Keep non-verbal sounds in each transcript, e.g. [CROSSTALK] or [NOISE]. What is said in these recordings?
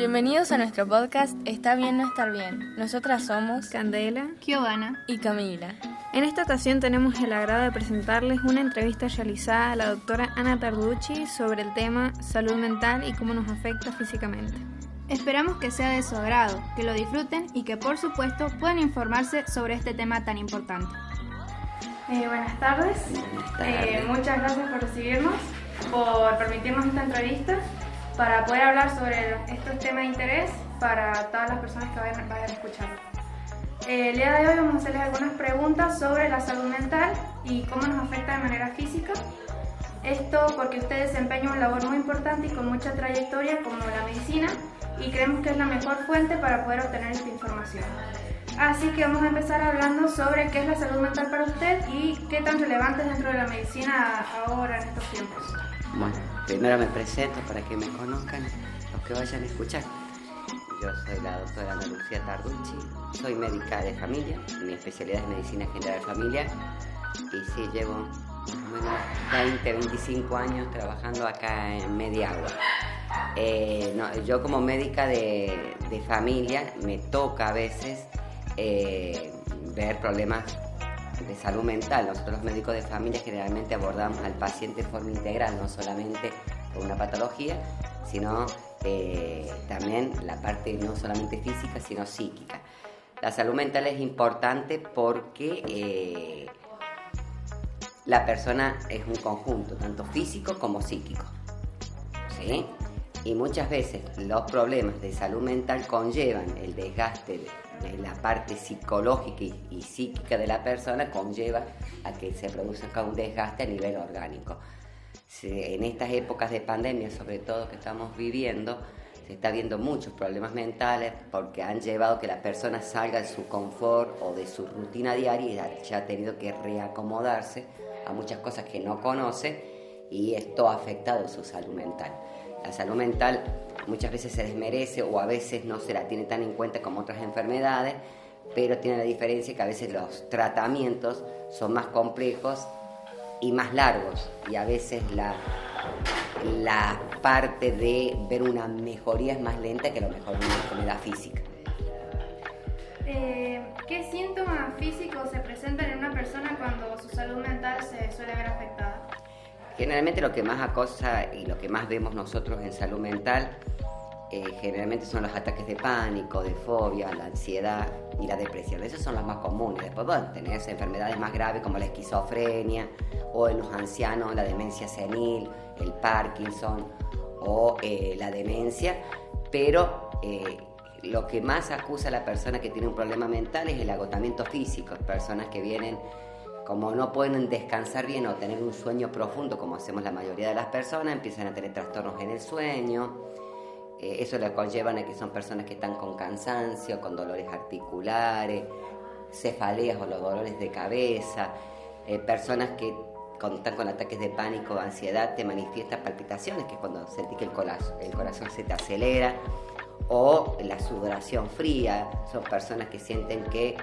Bienvenidos a nuestro podcast Está bien no estar bien. Nosotras somos Candela, Giovanna y Camila. En esta ocasión tenemos el agrado de presentarles una entrevista realizada a la doctora Ana Tarducci sobre el tema salud mental y cómo nos afecta físicamente. Esperamos que sea de su agrado, que lo disfruten y que por supuesto puedan informarse sobre este tema tan importante. Eh, buenas tardes, eh, muchas gracias por recibirnos, por permitirnos esta entrevista para poder hablar sobre estos temas de interés para todas las personas que vayan, vayan a escuchar. Eh, el día de hoy vamos a hacerles algunas preguntas sobre la salud mental y cómo nos afecta de manera física. Esto porque usted desempeña un labor muy importante y con mucha trayectoria como la medicina y creemos que es la mejor fuente para poder obtener esta información. Así que vamos a empezar hablando sobre qué es la salud mental para usted y qué tan relevante es dentro de la medicina ahora en estos tiempos. Bueno, primero me presento para que me conozcan los que vayan a escuchar. Yo soy la doctora Ana Lucía Tarducci, soy médica de familia, mi especialidad es medicina general de familia y sí llevo más o menos 20, 25 años trabajando acá en Mediagua. Eh, yo como médica de, de, familia me toca a veces eh, ver problemas de salud mental. Nosotros los médicos de familia generalmente abordamos al paciente de forma integral, no solamente con una patología, sino eh, también la parte no solamente física, sino psíquica. La salud mental es importante porque eh, la persona es un conjunto, tanto físico como psíquico. ¿sí? Y muchas veces los problemas de salud mental conllevan el desgaste de, de la parte psicológica y, y, psíquica de la persona, conlleva a que se produzca un desgaste a nivel orgánico. Se, en estas épocas de pandemia, sobre todo que estamos viviendo, se está viendo muchos problemas mentales porque han llevado que la persona salga de su confort o de su rutina diaria y ya ha tenido que reacomodarse a muchas cosas que no conoce y esto ha afectado su salud mental. La salud mental muchas veces se desmerece o a veces no se la tiene tan en cuenta como otras enfermedades, pero tiene la diferencia que a veces los tratamientos son más complejos y más largos y a veces la, la parte de ver una mejoría es más lenta que lo mejor una enfermedad física. Eh, ¿Qué síntomas físicos se presentan en una persona cuando su salud mental se suele ver afectada? Generalmente lo que más acosa y lo que más vemos nosotros en salud mental eh, generalmente son los ataques de pánico, de fobia, la ansiedad y la depresión. Esos son los más comunes. Después bueno, tenés enfermedades más graves como la esquizofrenia o en los ancianos la demencia senil, el Parkinson o eh, la demencia. Pero eh, lo que más acusa a la persona que tiene un problema mental es el agotamiento físico. Personas que vienen como no pueden descansar bien o tener un sueño profundo como hacemos la mayoría de las personas, empiezan a tener trastornos en el sueño. Eh, eso le conllevan a que son personas que están con cansancio, con dolores articulares, cefaleas o los dolores de cabeza, eh, personas que cuando están con ataques de pánico o ansiedad te manifiestan palpitaciones, que es cuando sentís que el corazón, el corazón se te acelera, o la sudoración fría, son personas que sienten que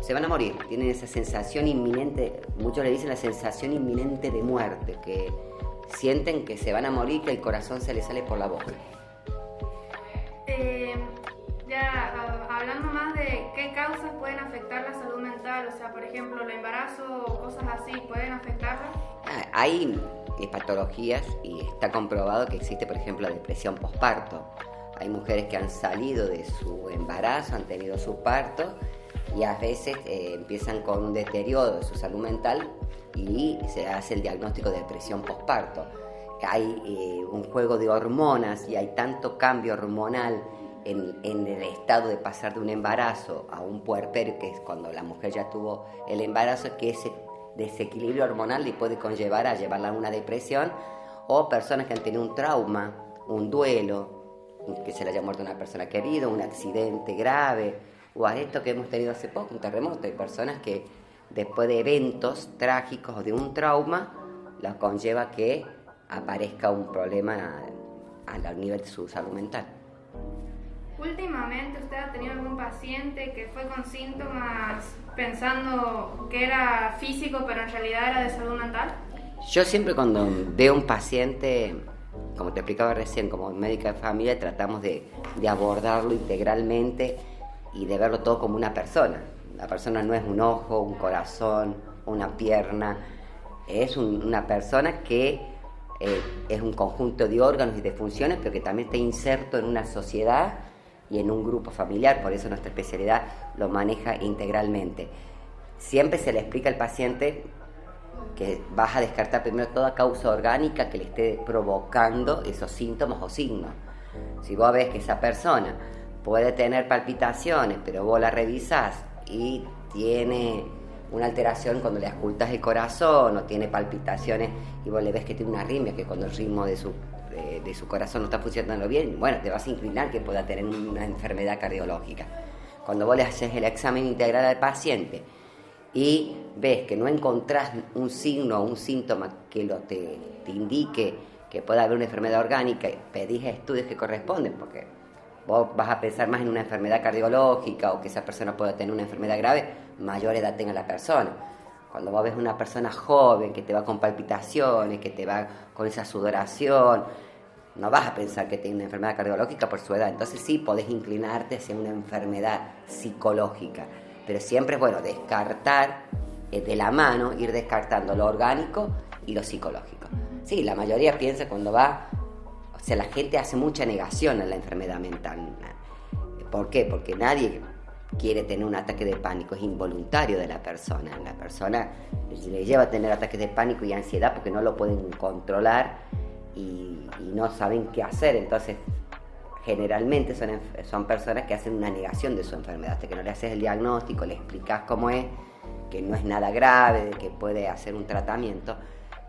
se van a morir, tienen esa sensación inminente, muchos le dicen la sensación inminente de muerte, que sienten que se van a morir, que el corazón se les sale por la boca. Eh, ya hablando más de qué causas pueden afectar la salud mental, o sea, por ejemplo, el embarazo o cosas así, ¿pueden afectarla? Hay patologías y está comprobado que existe, por ejemplo, la depresión posparto. Hay mujeres que han salido de su embarazo, han tenido su parto y a veces eh, empiezan con un deterioro de su salud mental y se hace el diagnóstico de depresión postparto. Hay eh, un juego de hormonas y hay tanto cambio hormonal en, en, el estado de pasar de un embarazo a un puerperio, que es cuando la mujer ya tuvo el embarazo, que ese desequilibrio hormonal le puede conllevar a llevarla a una depresión, o personas que han tenido un trauma, un duelo, que se le haya muerto una persona querida, un accidente grave, o a esto que hemos tenido hace poco, un terremoto. Hay personas que después de eventos trágicos o de un trauma, los conlleva que aparezca un problema al nivel de su salud mental. Últimamente usted ha tenido algún paciente que fue con síntomas pensando que era físico pero en realidad era de salud mental? Yo siempre cuando veo un paciente como te explicaba recién, como médica de familia, tratamos de, abordarlo integralmente y de verlo todo como una persona. La persona no es un ojo, un corazón, una pierna, es una persona que eh, es un conjunto de órganos y de funciones, pero que también está inserto en una sociedad y en un grupo familiar, por eso nuestra especialidad lo maneja integralmente. Siempre se le explica al paciente que vas a descartar primero toda causa orgánica que le esté provocando esos síntomas o signos. Si vos ves que esa persona puede tener palpitaciones, pero vos la revisás y tiene una alteración cuando le escultas el corazón o tiene palpitaciones y vos le ves que tiene una arritmia, que cuando el ritmo de su, de, su corazón no está funcionando bien, bueno, te vas a inclinar que pueda tener una enfermedad cardiológica. Cuando vos le haces el examen integral al paciente y ves que no encontrás un signo o un síntoma que lo te, te indique que pueda haber una enfermedad orgánica, pedís estudios que corresponden, porque vos vas a pensar más en una enfermedad cardiológica o que esa persona pueda tener una enfermedad grave, mayor edad tenga la persona. Cuando vos ves una persona joven que te va con palpitaciones, que te va con esa sudoración, no vas a pensar que tiene una enfermedad cardiológica por su edad. Entonces sí podés inclinarte hacia una enfermedad psicológica. Pero siempre es bueno descartar eh, de la mano, ir descartando lo orgánico y lo psicológico. Sí, la mayoría piensa cuando va o sea, la gente hace mucha negación a la enfermedad mental. ¿Por qué? Porque nadie quiere tener un ataque de pánico, es involuntario de la persona. La persona le lleva a tener ataques de pánico y ansiedad porque no lo pueden controlar y, no saben qué hacer. Entonces, generalmente son, son personas que hacen una negación de su enfermedad. Hasta que no le haces el diagnóstico, le explicas cómo es, que no es nada grave, que puede hacer un tratamiento,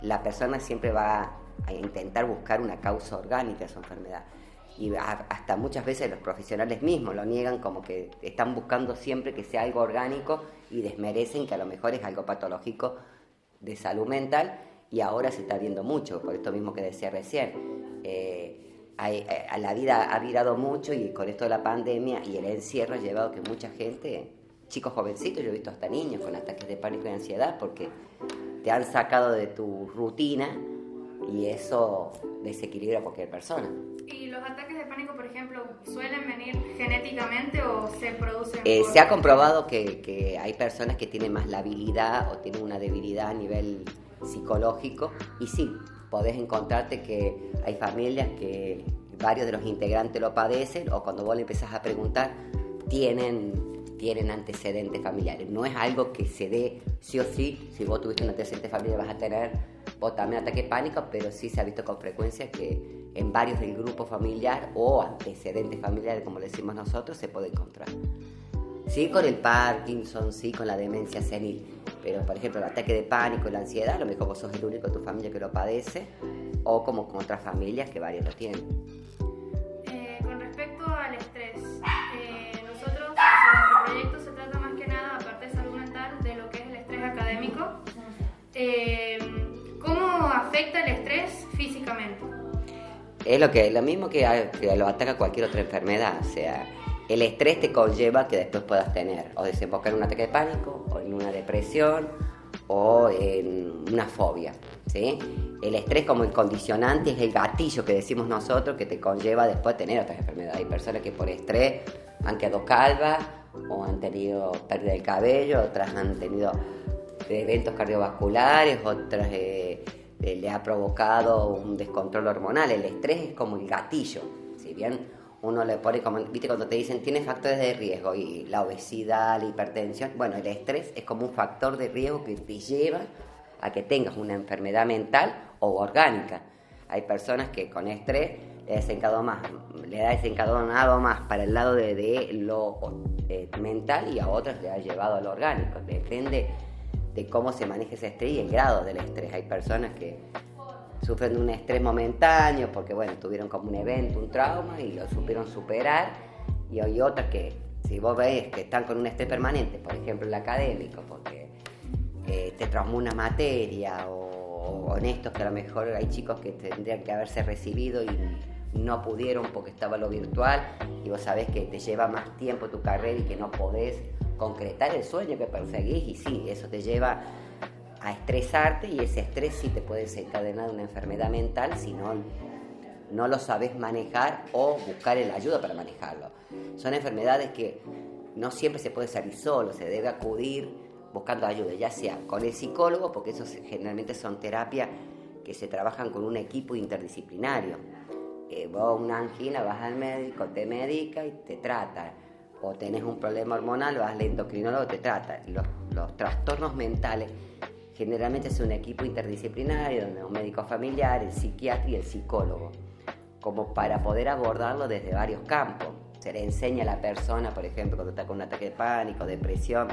la persona siempre va a intentar buscar una causa orgánica de su enfermedad. Y hasta muchas veces los profesionales mismos lo niegan como que están buscando siempre que sea algo orgánico y desmerecen que a lo mejor es algo patológico de salud mental y ahora se está viendo mucho, por esto mismo que decía recién. Eh, eh, a la vida ha virado mucho y con esto de la pandemia y el encierro ha llevado que mucha gente, chicos jovencitos, yo he visto hasta niños con ataques de pánico y ansiedad porque te han sacado de tu rutina y eso desequilibra a cualquier persona. ¿Y los ataques de pánico, por ejemplo, suelen venir genéticamente o se producen? Eh, se ha comprobado que, que, hay personas que tienen más la habilidad o tienen una debilidad a nivel psicológico y sí, podés encontrarte que hay familias que varios de los integrantes lo padecen o cuando vos le empezás a preguntar tienen tienen antecedentes familiares. No es algo que se dé sí o sí, si vos tuviste un antecedente familiar vas a tener vos también ataque pánico, pero sí se ha visto con frecuencia que en varios del grupo familiar o antecedentes familiares, como decimos nosotros, se puede encontrar. Sí con el Parkinson, sí con la demencia senil, pero por ejemplo el ataque de pánico, la ansiedad, a lo mejor vos sos el único de tu familia que lo padece, o como con otras familias que varios lo tienen. Eh, con respecto al estrés, eh, nosotros, nuestro proyecto se trata más que nada, aparte de salud mental, de lo que es el estrés académico. Eh, ¿Cómo afecta el estrés físicamente? Es lo, que, lo mismo que, lo ataca cualquier otra enfermedad, o sea, el estrés te conlleva que después puedas tener o desembocar en un ataque de pánico, o en una depresión, o en una fobia. ¿sí? El estrés como el condicionante es el gatillo que decimos nosotros que te conlleva después tener otras enfermedades. Hay personas que por estrés han quedado calvas o han tenido pérdida del cabello, otras han tenido eventos cardiovasculares, otras eh, le ha provocado un descontrol hormonal. El estrés es como el gatillo. Si bien uno le pone como, viste, cuando te dicen tiene factores de riesgo y la obesidad, la hipertensión, bueno, el estrés es como un factor de riesgo que te lleva a que tengas una enfermedad mental o orgánica. Hay personas que con estrés le, desencadenado más, le da desencadenado más para el lado de, lo eh, mental y a otras le ha llevado a lo orgánico. Depende de cómo se maneja ese estrés y el grado del estrés. Hay personas que sufren de un estrés momentáneo porque, bueno, tuvieron como un evento, un trauma y lo supieron superar. Y hay otras que, si vos veis que están con un estrés permanente, por ejemplo el académico, porque eh, te traumó una materia o, en estos que a lo mejor hay chicos que tendrían que haberse recibido y no pudieron porque estaba lo virtual y vos sabés que te lleva más tiempo tu carrera y que no podés concretar el sueño que perseguís y sí, eso te lleva a estresarte y ese estrés sí te puede desencadenar una enfermedad mental si no no lo sabes manejar o buscar el ayuda para manejarlo. Son enfermedades que no siempre se puede salir solo, se debe acudir buscando ayuda, ya sea con el psicólogo, porque esos generalmente son terapias que se trabajan con un equipo interdisciplinario. Eh, vos una angina, vas al médico, te medica y te trata. O tenés un problema hormonal, vas al endocrinólogo, te trata. Los, trastornos mentales generalmente es un equipo interdisciplinario, donde un médico familiar, el psiquiatra y el psicólogo, como para poder abordarlo desde varios campos. Se le enseña a la persona, por ejemplo, cuando está con un ataque de pánico, depresión,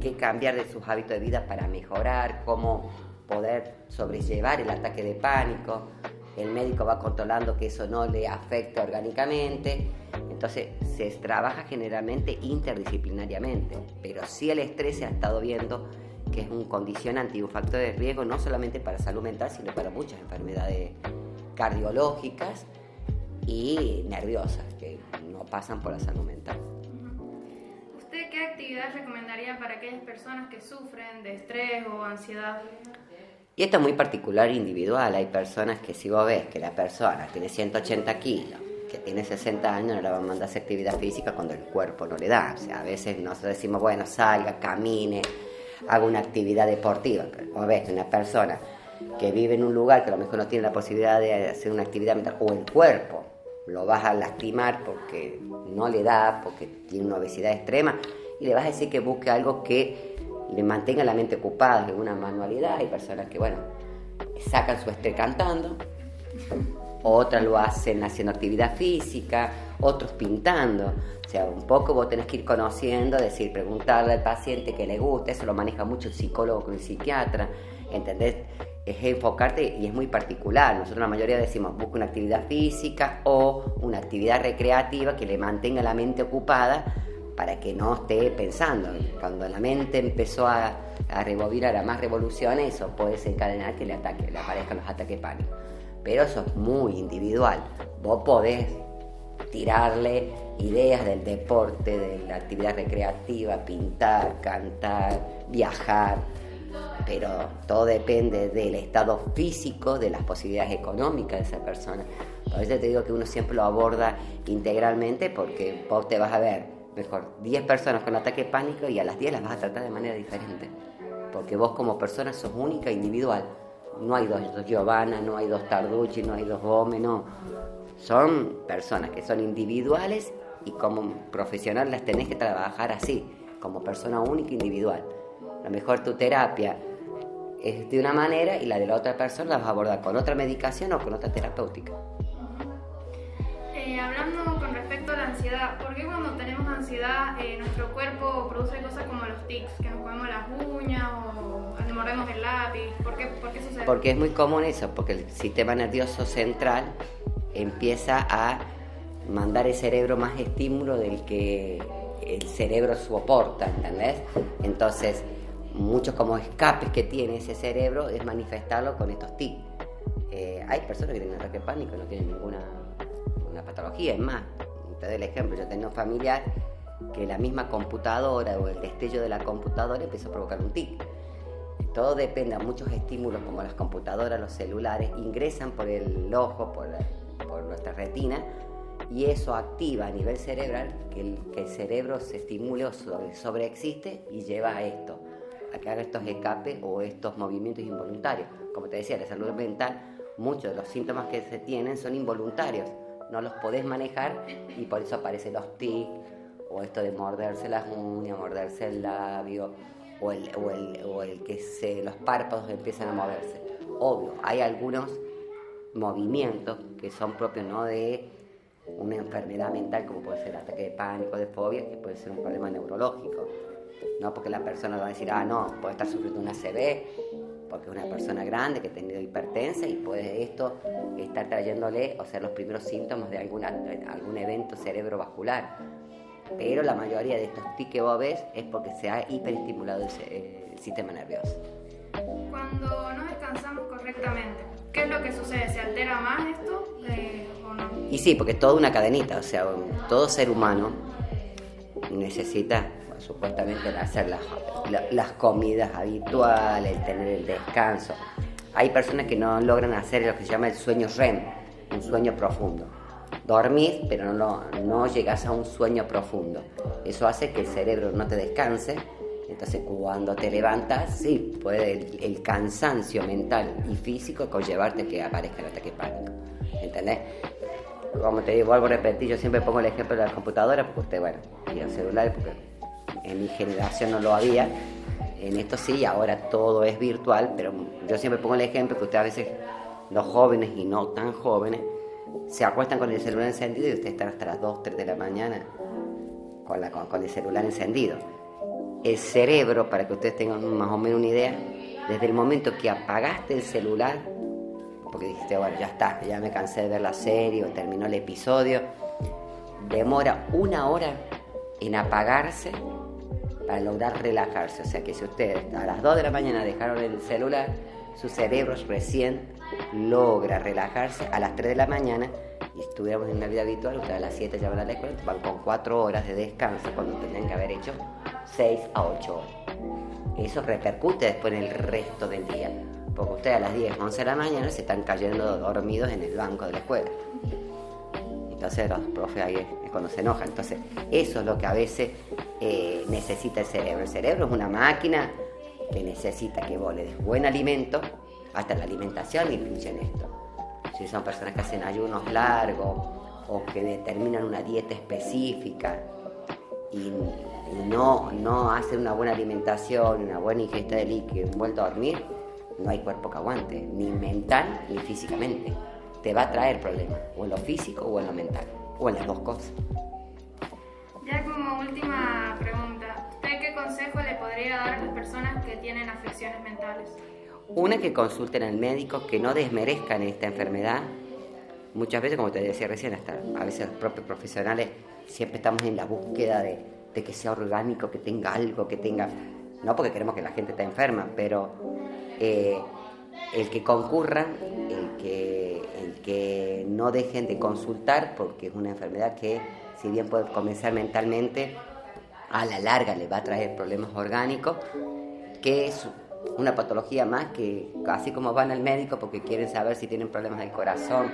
qué cambiar de sus hábitos de vida para mejorar, cómo poder sobrellevar el ataque de pánico. El médico va controlando que eso no le afecte orgánicamente. Entonces se trabaja generalmente interdisciplinariamente, pero sí el estrés se ha estado viendo que es un condicionante y un factor de riesgo no solamente para salud mental, sino para muchas enfermedades cardiológicas y nerviosas que no pasan por la salud mental. ¿Usted qué actividad recomendaría para aquellas personas que sufren de estrés o ansiedad? Y esto es muy particular e individual. Hay personas que si vos ves que la persona tiene 180 kilos, que tiene 60 años, no le van a mandar hacer actividad física cuando el cuerpo no le da. O sea, a veces nosotros decimos, bueno, salga, camine, haga una actividad deportiva. Pero ves una persona que vive en un lugar que a lo mejor no tiene la posibilidad de hacer una actividad mental, o el cuerpo lo vas a lastimar porque no le da, porque tiene una obesidad extrema, y le vas a decir que busque algo que le mantenga la mente ocupada, alguna manualidad. Hay personas que, bueno, sacan su estrés cantando, otras lo hacen haciendo actividad física, otros pintando. O sea, un poco vos tenés que ir conociendo, decir, preguntarle al paciente que le gusta, eso lo maneja mucho el psicólogo con el psiquiatra, ¿entendés? Es enfocarte y es muy particular. Nosotros la mayoría decimos, busca una actividad física o una actividad recreativa que le mantenga la mente ocupada para que no esté pensando. Cuando la mente empezó a, a rebobinar a más revoluciones, eso puede desencadenar que le, ataque, le aparezcan los ataques pánicos. Pero eso es muy individual. Vos podés tirarle ideas del deporte, de la actividad recreativa, pintar, cantar, viajar, pero todo depende del estado físico, de las posibilidades económicas de esa persona. Por eso te digo que uno siempre lo aborda integralmente porque vos te vas a ver, mejor, 10 personas con ataque pánico y a las 10 las vas a tratar de manera diferente. Porque vos como persona sos única, individual. No hay dos Giovanna, no hay dos Tarducci, no hay dos Gómez, no son personas que son individuales y como profesional las tenés que trabajar así, como persona única individual. A lo mejor tu terapia es de una manera y la de la otra persona la vas a abordar con otra medicación o con otra terapéutica. Eh, hablando con respecto a la ansiedad, ¿por qué cuando tenemos ansiedad eh, nuestro cuerpo produce cosas como los tics, que nos comemos las uñas o mordemos el lápiz? ¿Por qué, ¿Por qué sucede? Porque es muy común eso, porque el sistema nervioso central empieza a mandar el cerebro más estímulo del que el cerebro soporta, ¿entendés? Entonces, muchos como escapes que tiene ese cerebro es manifestarlo con estos tics. Eh, hay personas que tienen ataque de pánico no tienen ninguna una patología, es más, te doy el ejemplo, yo tenía un familiar que la misma computadora o el destello de la computadora empezó a provocar un tic. Todo depende muchos estímulos como las computadoras, los celulares, ingresan por el ojo, por por nuestra retina y eso activa a nivel cerebral que el, cerebro se estimule o sobre, sobreexiste y lleva a esto, a que haga estos escapes o estos movimientos involuntarios. Como te decía, la salud mental, muchos de los síntomas que se tienen son involuntarios, no los podés manejar y por eso aparecen los tics o esto de morderse las uñas, morderse el labio o el, o el, o el que se, los párpados empiezan a moverse. Obvio, hay algunos movimientos que son propios no de una enfermedad mental como puede ser ataque de pánico, de fobia, que puede ser un problema neurológico. No porque la persona va a decir, ah, no, puede estar sufriendo una CB, porque es una persona grande que ha tenido hipertensa y puede esto estar trayéndole, o sea, los primeros síntomas de alguna, algún evento cerebrovascular. Pero la mayoría de estos tics que vos ves es porque se ha hiperestimulado el, el sistema nervioso. Cuando no descansamos correctamente, ¿Qué es lo que sucede? ¿Se altera más esto eh, o no? Y sí, porque es toda una cadenita, o sea, todo ser humano necesita supuestamente hacer las, las comidas habituales, tener el descanso. Hay personas que no logran hacer lo que se llama el sueño REM, un sueño profundo. Dormís, pero no, no llegas a un sueño profundo. Eso hace que el cerebro no te descanse. Entonces cuando te levantas, sí, puede el, cansancio mental y físico conllevarte que aparezca el ataque pánico. ¿Entendés? Como te digo, vuelvo a repetir, yo siempre pongo el ejemplo de la computadora, porque usted, bueno, y el celular, porque en mi generación no lo había. En esto sí, ahora todo es virtual, pero yo siempre pongo el ejemplo que usted a veces, los jóvenes y no tan jóvenes, se acuestan con el celular encendido y usted está hasta las 2, 3 de la mañana con, la, con, el celular encendido. El cerebro, para que ustedes tengan más o menos una idea, desde el momento que apagaste el celular, porque dijiste, bueno, ya está, ya me cansé de ver la serie o terminó el episodio, demora una hora en apagarse para lograr relajarse. O sea que si ustedes a las 2 de la mañana dejaron el celular, su cerebro recién logra relajarse a las 3 de la mañana y estuviéramos en una vida habitual, ustedes a las 7 ya van a la escuela, van con 4 horas de descanso cuando tendrían que haber hecho 6 a 8 horas. Eso repercute después en el resto del día, porque ustedes a las 10, 11 de la mañana se están cayendo dormidos en el banco de la escuela. Entonces los profes ahí es cuando se enojan. Entonces eso es lo que a veces eh, necesita el cerebro. El cerebro es una máquina que necesita que vos le des buen alimento, hasta la alimentación influye en esto. Si son personas que hacen ayunos largos o que determinan una dieta específica y, no, no hacen una buena alimentación, una buena ingesta de líquido, un buen dormir, no hay cuerpo que aguante, ni mental ni físicamente. Te va a traer problemas, o en lo físico o en lo mental, o en las dos cosas. ¿Usted qué consejo le podría dar a las personas que tienen afecciones mentales? Una, que consulten al médico, que no desmerezcan esta enfermedad. Muchas veces, como te decía recién, hasta a veces los propios profesionales siempre estamos en la búsqueda de, que sea orgánico, que tenga algo, que tenga... No porque queremos que la gente esté enferma, pero eh, el que concurran, el que, el que no dejen de consultar, porque es una enfermedad que si bien puede comenzar mentalmente, a la larga le va a traer problemas orgánicos, que es una patología más que así como van al médico porque quieren saber si tienen problemas del corazón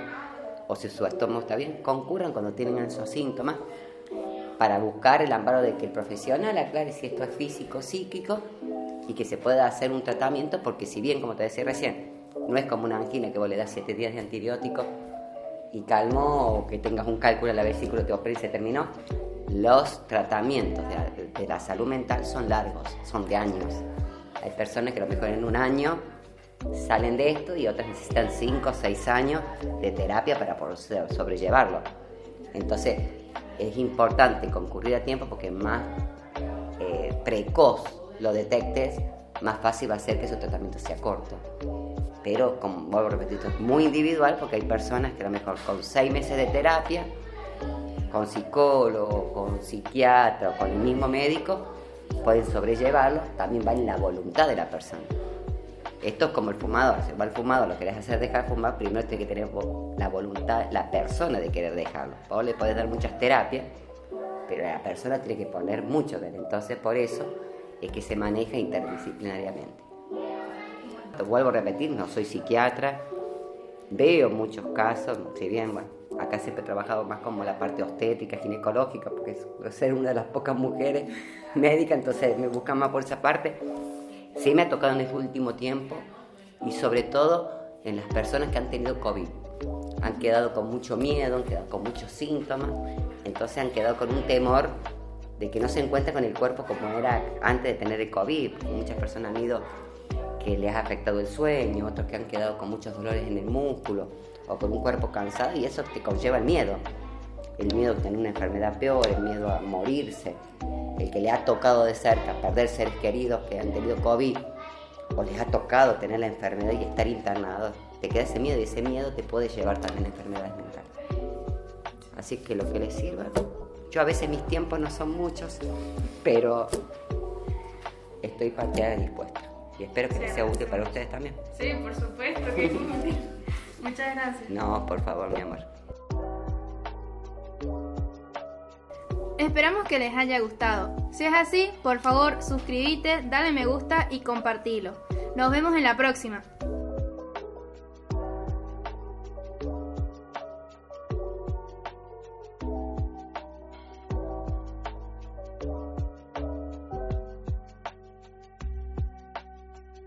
o si su estómago está bien, concurran cuando tienen esos síntomas para buscar el amparo de que el profesional aclare si esto es físico, psíquico y que se pueda hacer un tratamiento porque si bien, como te decía recién, no es como una angina que vos le das 7 días de antibiótico y calmo o que tengas un cálculo en la vesícula, te opera y se terminó. Los tratamientos de, la salud mental son largos, son de años. Hay personas que a lo mejor en un año salen de esto y otras necesitan 5 o 6 años de terapia para poder sobrellevarlo. Entonces es importante concurrir a tiempo porque más eh, precoz lo detectes, más fácil va a ser que su tratamiento sea corto pero como vuelvo a repetir, es muy individual porque hay personas que a lo mejor con seis meses de terapia, con psicólogo, con psiquiatra con el mismo médico, pueden sobrellevarlo, también va en la voluntad de la persona. Esto es como el fumador, si va el fumador, lo querés hacer dejar fumar, primero tiene que tener la voluntad, la persona de querer dejarlo. Vos le podés dar muchas terapias, pero la persona tiene que poner mucho de él. Entonces por eso es que se maneja interdisciplinariamente vuelvo a repetir, no soy psiquiatra, veo muchos casos, si bien, bueno, acá siempre he trabajado más como la parte obstétrica, ginecológica, porque ser una de las pocas mujeres [LAUGHS] médicas, entonces me buscan más por esa parte. Sí me ha tocado en este último tiempo y sobre todo en las personas que han tenido COVID. Han quedado con mucho miedo, han quedado con muchos síntomas, entonces han quedado con un temor de que no se encuentre con el cuerpo como era antes de tener el COVID, muchas personas han ido que les ha afectado el sueño, otros que han quedado con muchos dolores en el músculo o con un cuerpo cansado y eso te conlleva el miedo. El miedo a tener una enfermedad peor, el miedo a morirse, el que le ha tocado de cerca perder seres queridos que han tenido COVID o les ha tocado tener la enfermedad y estar internados, te queda ese miedo y ese miedo te puede llevar también a enfermedades mentales. Así que lo que les sirva. Yo a veces mis tiempos no son muchos, pero estoy pateada dispuesta y espero que sea útil para ustedes también. Sí, por supuesto que. Muchas gracias. No, por favor, mi amor. Esperamos que les haya gustado. Si es así, por favor, suscríbete, dale me gusta y compartilo. Nos vemos en la próxima.